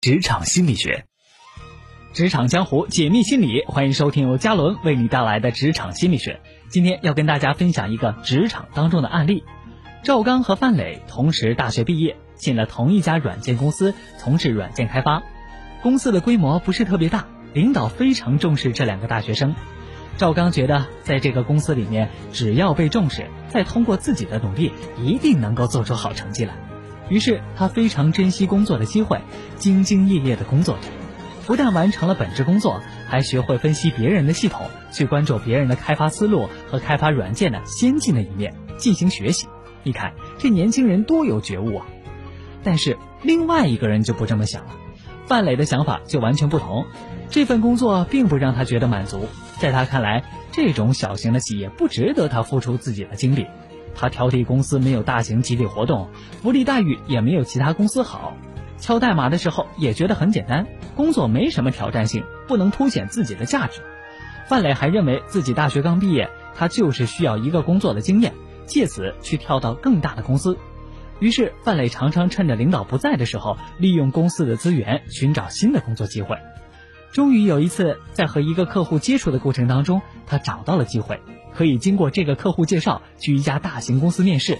职场心理学，职场江湖解密心理，欢迎收听由嘉伦为你带来的职场心理学。今天要跟大家分享一个职场当中的案例：赵刚和范磊同时大学毕业，进了同一家软件公司，从事软件开发。公司的规模不是特别大，领导非常重视这两个大学生。赵刚觉得，在这个公司里面，只要被重视，再通过自己的努力，一定能够做出好成绩来。于是他非常珍惜工作的机会，兢兢业业的工作着，不但完成了本职工作，还学会分析别人的系统，去关注别人的开发思路和开发软件的先进的一面进行学习。你看这年轻人多有觉悟啊！但是另外一个人就不这么想了，范磊的想法就完全不同。这份工作并不让他觉得满足，在他看来，这种小型的企业不值得他付出自己的精力。他挑剔公司没有大型集体活动，福利待遇也没有其他公司好，敲代码的时候也觉得很简单，工作没什么挑战性，不能凸显自己的价值。范磊还认为自己大学刚毕业，他就是需要一个工作的经验，借此去跳到更大的公司。于是范磊常常趁着领导不在的时候，利用公司的资源寻找新的工作机会。终于有一次，在和一个客户接触的过程当中，他找到了机会。可以经过这个客户介绍去一家大型公司面试，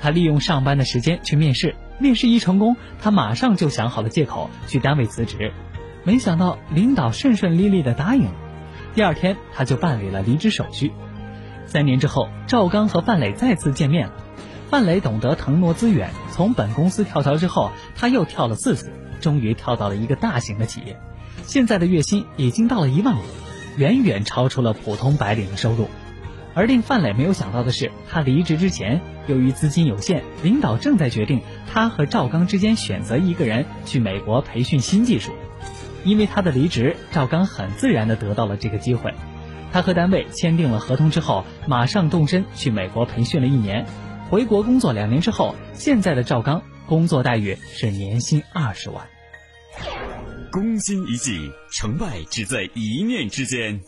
他利用上班的时间去面试，面试一成功，他马上就想好了借口去单位辞职，没想到领导顺顺利利的答应了，第二天他就办理了离职手续。三年之后，赵刚和范磊再次见面了，范磊懂得腾挪资源，从本公司跳槽之后，他又跳了四次，终于跳到了一个大型的企业，现在的月薪已经到了一万五，远远超出了普通白领的收入。而令范磊没有想到的是，他离职之前，由于资金有限，领导正在决定他和赵刚之间选择一个人去美国培训新技术。因为他的离职，赵刚很自然地得到了这个机会。他和单位签订了合同之后，马上动身去美国培训了一年，回国工作两年之后，现在的赵刚工作待遇是年薪二十万。攻心一计，成败只在一念之间。